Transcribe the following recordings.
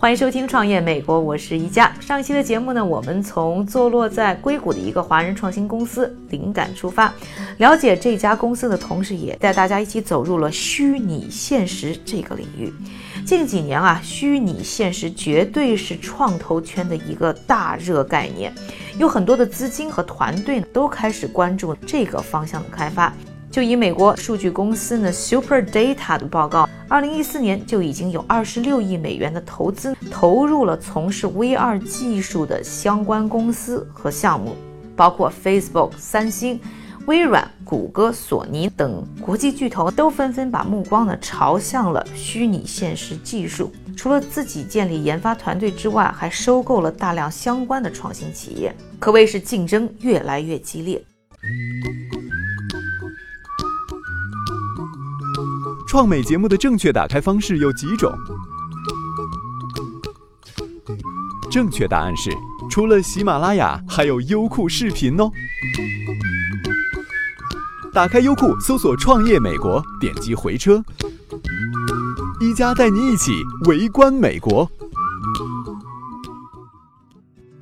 欢迎收听《创业美国》，我是宜佳。上一期的节目呢，我们从坐落在硅谷的一个华人创新公司灵感出发，了解这家公司的同时，也带大家一起走入了虚拟现实这个领域。近几年啊，虚拟现实绝对是创投圈的一个大热概念，有很多的资金和团队呢都开始关注这个方向的开发。就以美国数据公司呢 Super Data 的报告，二零一四年就已经有二十六亿美元的投资投入了从事 VR 技术的相关公司和项目，包括 Facebook、三星、微软、谷歌、索尼等国际巨头都纷纷把目光呢朝向了虚拟现实技术。除了自己建立研发团队之外，还收购了大量相关的创新企业，可谓是竞争越来越激烈。创美节目的正确打开方式有几种？正确答案是，除了喜马拉雅，还有优酷视频哦。打开优酷，搜索“创业美国”，点击回车，一加带你一起围观美国。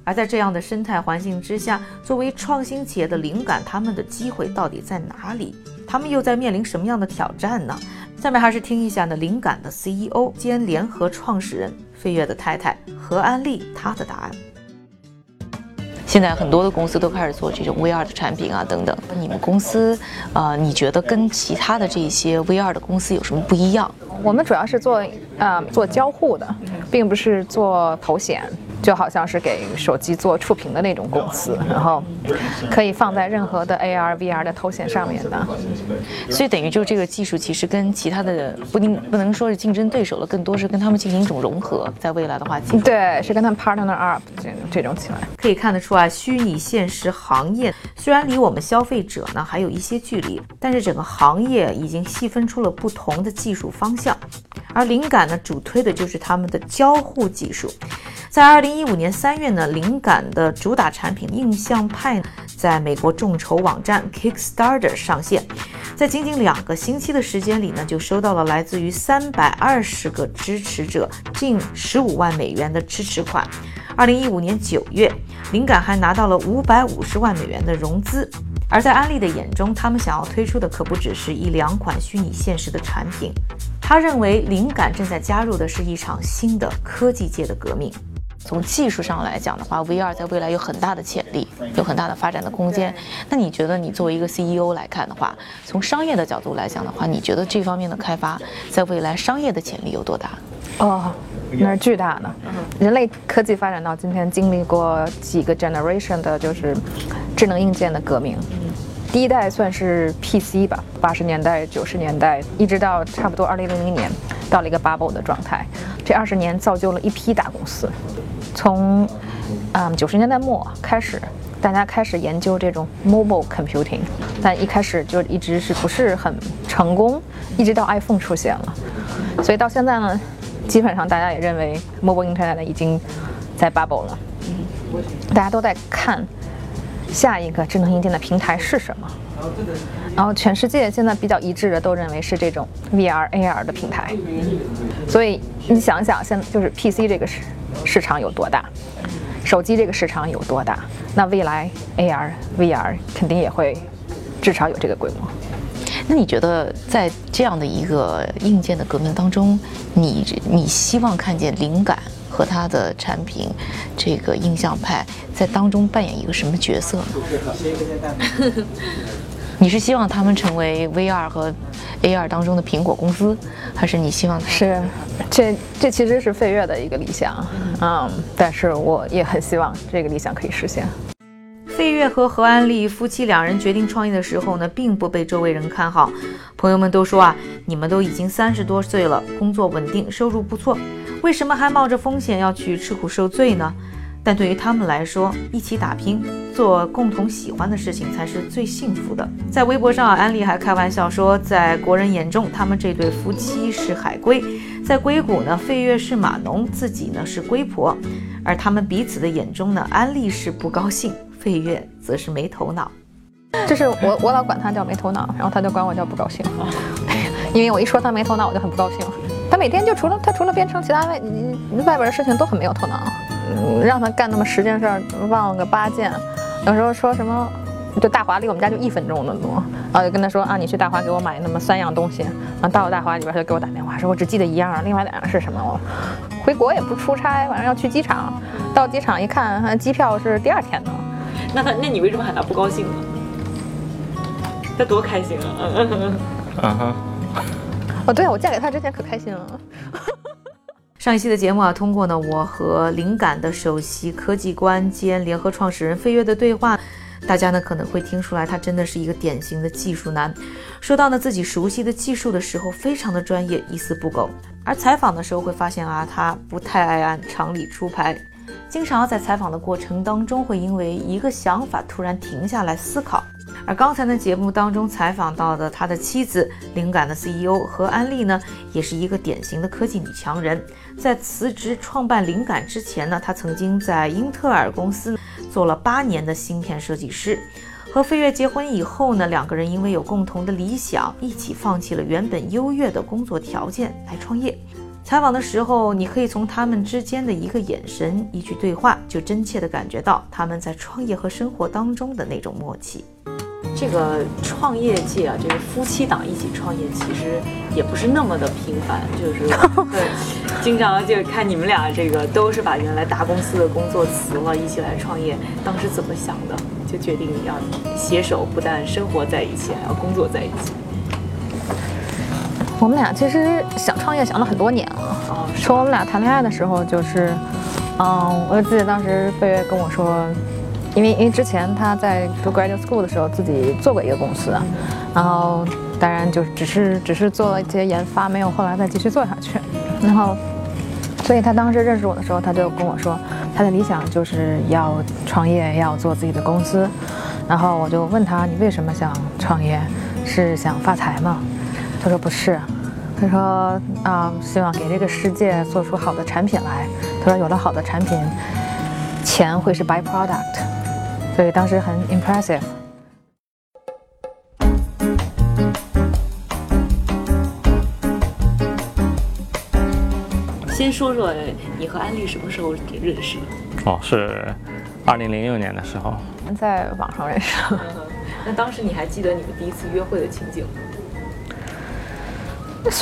而在这样的生态环境之下，作为创新企业的灵感，他们的机会到底在哪里？他们又在面临什么样的挑战呢？下面还是听一下呢，灵感的 CEO 兼联合创始人飞跃的太太何安丽她的答案。现在很多的公司都开始做这种 VR 的产品啊，等等。你们公司，呃，你觉得跟其他的这些 VR 的公司有什么不一样？我们主要是做呃做交互的，并不是做头显，就好像是给手机做触屏的那种公司，然后可以放在任何的 AR、VR 的头显上面的。所以等于就这个技术其实跟其他的不定不能说是竞争对手了，更多是跟他们进行一种融合。在未来的话，对，是跟他们 partner up 这这种起来。可以看得出啊，虚拟现实行业虽然离我们消费者呢还有一些距离，但是整个行业已经细分出了不同的技术方向。而灵感呢，主推的就是他们的交互技术。在二零一五年三月呢，灵感的主打产品印象派在美国众筹网站 Kickstarter 上线，在仅仅两个星期的时间里呢，就收到了来自于三百二十个支持者近十五万美元的支持款。二零一五年九月，灵感还拿到了五百五十万美元的融资。而在安利的眼中，他们想要推出的可不只是一两款虚拟现实的产品。他认为，灵感正在加入的是一场新的科技界的革命。从技术上来讲的话，VR 在未来有很大的潜力，有很大的发展的空间。那你觉得，你作为一个 CEO 来看的话，从商业的角度来讲的话，你觉得这方面的开发在未来商业的潜力有多大？哦，那是巨大的。人类科技发展到今天，经历过几个 generation 的就是智能硬件的革命。第一代算是 PC 吧，八十年代、九十年代，一直到差不多二零零零年，到了一个 bubble 的状态。这二十年造就了一批大公司。从嗯九十年代末开始，大家开始研究这种 mobile computing，但一开始就一直是不是很成功，一直到 iPhone 出现了，所以到现在呢，基本上大家也认为 mobile internet 已经在 bubble 了，大家都在看下一个智能硬件的平台是什么。然后全世界现在比较一致的都认为是这种 VR、AR 的平台，所以你想想，现在就是 PC 这个市市场有多大，手机这个市场有多大，那未来 AR、VR 肯定也会至少有这个规模。那你觉得在这样的一个硬件的革命当中，你你希望看见灵感和他的产品这个印象派在当中扮演一个什么角色呢？你是希望他们成为 VR 和 AR 当中的苹果公司，还是你希望是这这其实是飞跃的一个理想，嗯，但是我也很希望这个理想可以实现。费月和何安利夫妻两人决定创业的时候呢，并不被周围人看好。朋友们都说啊，你们都已经三十多岁了，工作稳定，收入不错，为什么还冒着风险要去吃苦受罪呢？但对于他们来说，一起打拼，做共同喜欢的事情才是最幸福的。在微博上，安利还开玩笑说，在国人眼中，他们这对夫妻是海归；在硅谷呢，费月是码农，自己呢是龟婆。而他们彼此的眼中呢，安利是不高兴，费月则是没头脑。这是我我老管他叫没头脑，然后他就管我叫不高兴，因为我一说他没头脑，我就很不高兴。他每天就除了他除了编程，其他外外边的事情都很没有头脑。嗯，让他干那么十件事，忘了个八件。有时候说什么，就大华离我们家就一分钟的路，然后就跟他说啊，你去大华给我买那么三样东西。然后到了大华里边，他就给我打电话，说我只记得一样，另外两样是什么？我回国也不出差，晚上要去机场，到机场一看，机票是第二天的。那他，那你为什么喊他不高兴呢？他多开心啊！嗯哼。哦，对啊，我嫁给他之前可开心了。上一期的节目啊，通过呢我和灵感的首席科技官兼联合创始人飞跃的对话，大家呢可能会听出来，他真的是一个典型的技术男。说到呢自己熟悉的技术的时候，非常的专业，一丝不苟。而采访的时候会发现啊，他不太爱按常理出牌，经常在采访的过程当中会因为一个想法突然停下来思考。而刚才的节目当中采访到的他的妻子，灵感的 CEO 何安利呢，也是一个典型的科技女强人。在辞职创办灵感之前呢，她曾经在英特尔公司做了八年的芯片设计师。和飞跃结婚以后呢，两个人因为有共同的理想，一起放弃了原本优越的工作条件来创业。采访的时候，你可以从他们之间的一个眼神、一句对话，就真切地感觉到他们在创业和生活当中的那种默契。这个创业界啊，这个夫妻档一起创业，其实也不是那么的频繁，就是 对，经常就看你们俩这个都是把原来大公司的工作辞了，一起来创业。当时怎么想的？就决定要携手，不但生活在一起，还要工作在一起。我们俩其实想创业想了很多年了，哦，从我们俩谈恋爱的时候就是，嗯，我就记得当时贝贝跟我说。因为因为之前他在读 graduate school 的时候自己做过一个公司，然后当然就只是只是做了一些研发，没有后来再继续做下去。然后，所以他当时认识我的时候，他就跟我说，他的理想就是要创业，要做自己的公司。然后我就问他，你为什么想创业？是想发财吗？他说不是，他说啊，希望给这个世界做出好的产品来。他说有了好的产品，钱会是 byproduct。所以当时很 impressive。先说说你和安利什么时候认识的？哦，是二零零六年的时候，在网上认识。那当时你还记得你们第一次约会的情景吗？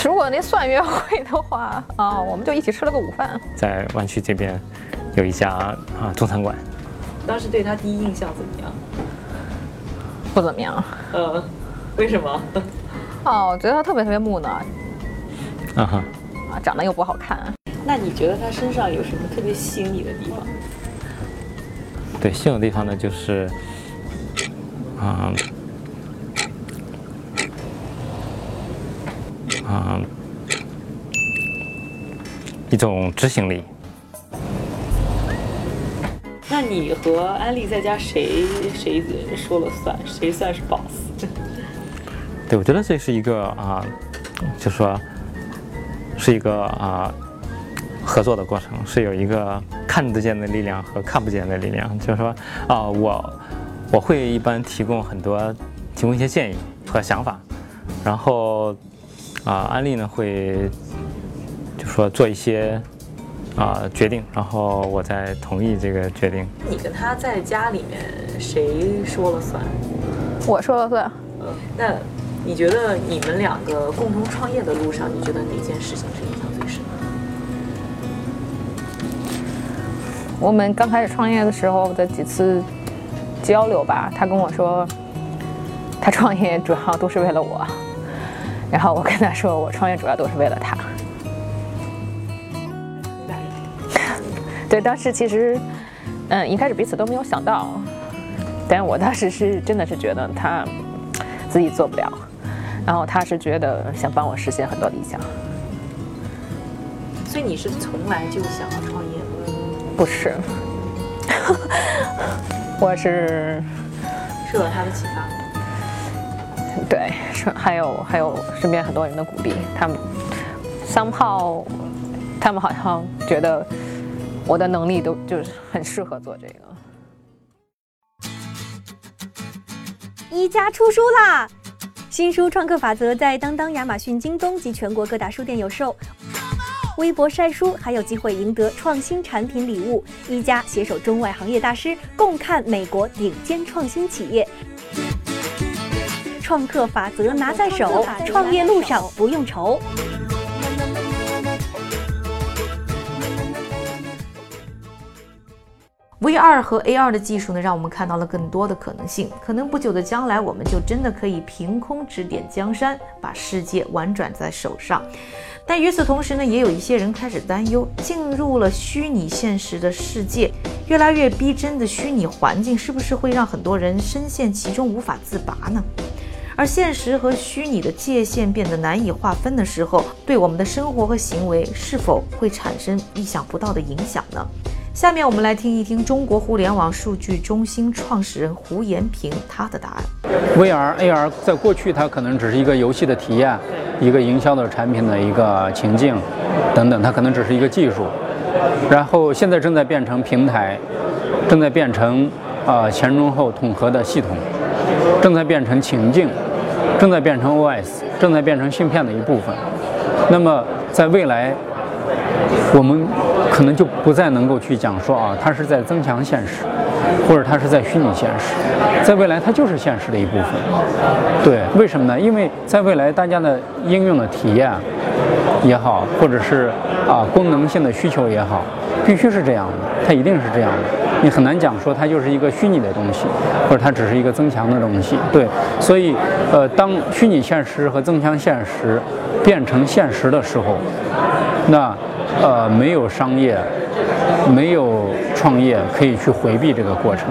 如果那算约会的话啊，我们就一起吃了个午饭，在湾区这边有一家啊中餐馆。当时对他第一印象怎么样？不怎么样。呃，为什么？哦，我觉得他特别特别木讷。啊哈。啊，长得又不好看。那你觉得他身上有什么特别吸引你的地方？对，吸引的地方呢，就是，啊，啊，一种执行力。那你和安利在家谁谁说了算？谁算是 boss？对，我觉得这是一个啊，就说是一个啊合作的过程，是有一个看得见的力量和看不见的力量。就是说啊，我我会一般提供很多提供一些建议和想法，然后啊，安利呢会就说做一些。啊，决定，然后我再同意这个决定。你跟他在家里面谁说了算？我说了算。嗯，那你觉得你们两个共同创业的路上，你觉得哪件事情是印象最深的？我们刚开始创业的时候的几次交流吧，他跟我说，他创业主要都是为了我，然后我跟他说，我创业主要都是为了他。对，当时其实，嗯，一开始彼此都没有想到，但我当时是真的是觉得他自己做不了，然后他是觉得想帮我实现很多理想。所以你是从来就想要创业吗？不是，我是受了他的启发。对，是还有还有身边很多人的鼓励，他们三炮，他们好像觉得我的能力都就是很适合做这个。一家出书啦！新书《创客法则》在当当、亚马逊、京东及全国各大书店有售。微博晒书还有机会赢得创新产品礼物。一家携手中外行业大师，共看美国顶尖创新企业。创客法则拿在手，创业路上不用愁。VR 和 AR 的技术呢，让我们看到了更多的可能性。可能不久的将来，我们就真的可以凭空指点江山，把世界玩转在手上。但与此同时呢，也有一些人开始担忧，进入了虚拟现实的世界，越来越逼真的虚拟环境，是不是会让很多人深陷其中无法自拔呢？而现实和虚拟的界限变得难以划分的时候，对我们的生活和行为是否会产生意想不到的影响呢？下面我们来听一听中国互联网数据中心创始人胡延平他的答案。VR、AR 在过去它可能只是一个游戏的体验，一个营销的产品的一个情境，等等，它可能只是一个技术。然后现在正在变成平台，正在变成呃前中后统合的系统，正在变成情境，正在变成 OS，正在变成芯片的一部分。那么在未来，我们可能就不再能够去讲说啊，它是在增强现实，或者它是在虚拟现实，在未来它就是现实的一部分。对，为什么呢？因为在未来大家的应用的体验也好，或者是啊功能性的需求也好，必须是这样的，它一定是这样的。你很难讲说它就是一个虚拟的东西，或者它只是一个增强的东西。对，所以呃，当虚拟现实和增强现实变成现实的时候，那呃没有商业，没有创业可以去回避这个过程，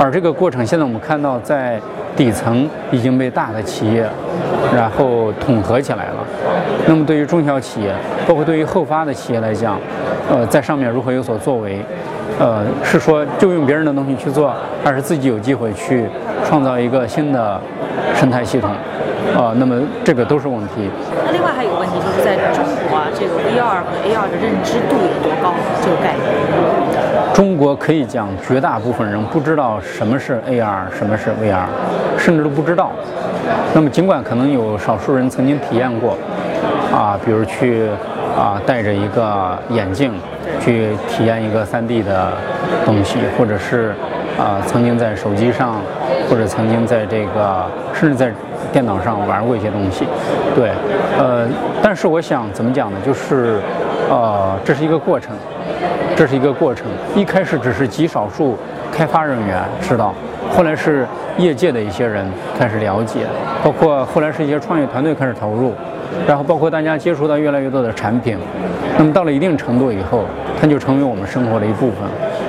而这个过程现在我们看到在底层已经被大的企业然后统合起来了。那么对于中小企业，包括对于后发的企业来讲，呃，在上面如何有所作为？呃，是说就用别人的东西去做，还是自己有机会去创造一个新的生态系统？啊、那么这个都是问题。那另外还有个问题，就是在中，这个 VR 和 AR 的认知度有多高？这个概念。中国可以讲，绝大部分人不知道什么是 AR，什么是 VR，甚至都不知道。那么，尽管可能有少数人曾经体验过，啊，比如去啊戴着一个眼镜去体验一个 3D 的东西，或者是啊曾经在手机上，或者曾经在这个甚至在电脑上玩过一些东西，对，呃，但是我想怎么讲呢？就是呃，这是一个过程。这是一个过程，一开始只是极少数开发人员知道，后来是业界的一些人开始了解，包括后来是一些创业团队开始投入，然后包括大家接触到越来越多的产品，那么到了一定程度以后，它就成为我们生活的一部分，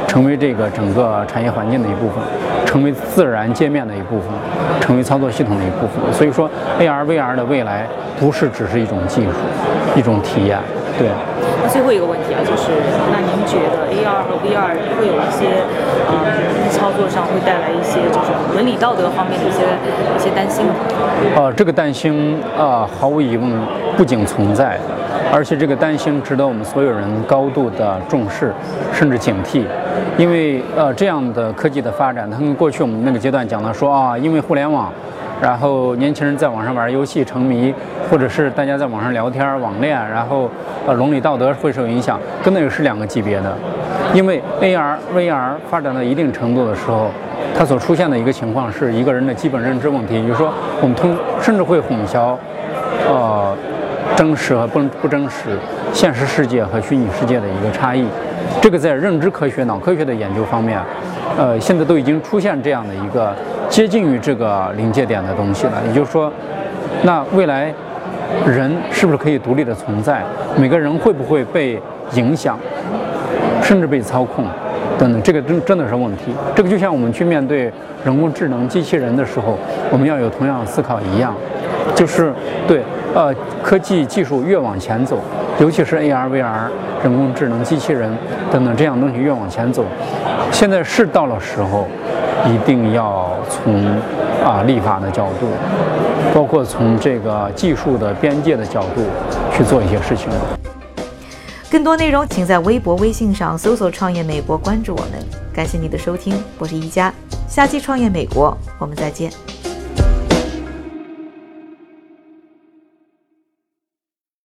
成为这个整个产业环境的一部分，成为自然界面的一部分，成为操作系统的一部分。所以说，AR、VR 的未来不是只是一种技术，一种体验，对。那最后一个问题啊，就是那您觉得 AR 和 VR 会有一些呃操作上会带来一些就是伦理道德方面的一些一些担心吗？呃，这个担心呃，毫无疑问不仅存在，而且这个担心值得我们所有人高度的重视，甚至警惕。因为呃，这样的科技的发展，它跟过去我们那个阶段讲的说啊，因为互联网，然后年轻人在网上玩游戏沉迷，或者是大家在网上聊天网恋，然后呃，伦理道德会受影响，跟那个是两个级别的。因为 AR、VR 发展到一定程度的时候，它所出现的一个情况是一个人的基本认知问题，也就是说，我们通甚至会混淆，呃，真实和不不真实，现实世界和虚拟世界的一个差异。这个在认知科学、脑科学的研究方面，呃，现在都已经出现这样的一个接近于这个临界点的东西了。也就是说，那未来人是不是可以独立的存在？每个人会不会被影响？甚至被操控，等等，这个真真的是问题。这个就像我们去面对人工智能机器人的时候，我们要有同样的思考一样，就是对，呃，科技技术越往前走，尤其是 AR、VR、人工智能机器人等等这样东西越往前走，现在是到了时候，一定要从啊立法的角度，包括从这个技术的边界的角度去做一些事情。更多内容，请在微博、微信上搜索“创业美国”，关注我们。感谢你的收听，我是一加，下期《创业美国》，我们再见。